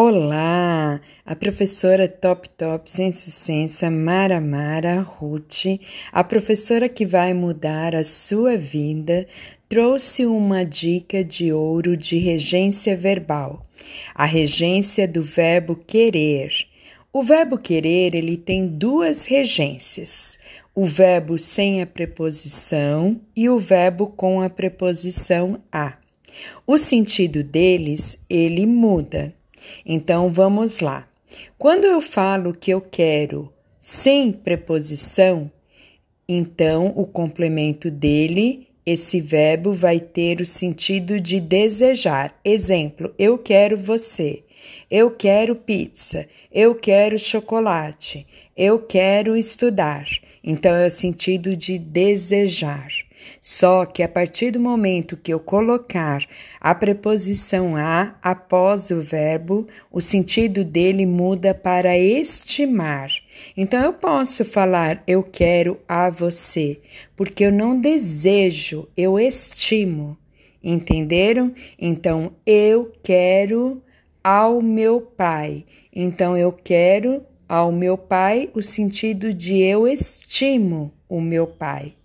Olá, a professora Top Top Sense Sensa Mara Mara Ruth, a professora que vai mudar a sua vida, trouxe uma dica de ouro de regência verbal, a regência do verbo querer. O verbo querer, ele tem duas regências, o verbo sem a preposição e o verbo com a preposição a. O sentido deles, ele muda. Então vamos lá. Quando eu falo que eu quero sem preposição, então o complemento dele, esse verbo vai ter o sentido de desejar. Exemplo: eu quero você. Eu quero pizza. Eu quero chocolate. Eu quero estudar. Então é o sentido de desejar. Só que a partir do momento que eu colocar a preposição a após o verbo, o sentido dele muda para estimar. Então eu posso falar eu quero a você, porque eu não desejo, eu estimo. Entenderam? Então eu quero ao meu pai. Então eu quero ao meu pai o sentido de eu estimo o meu pai.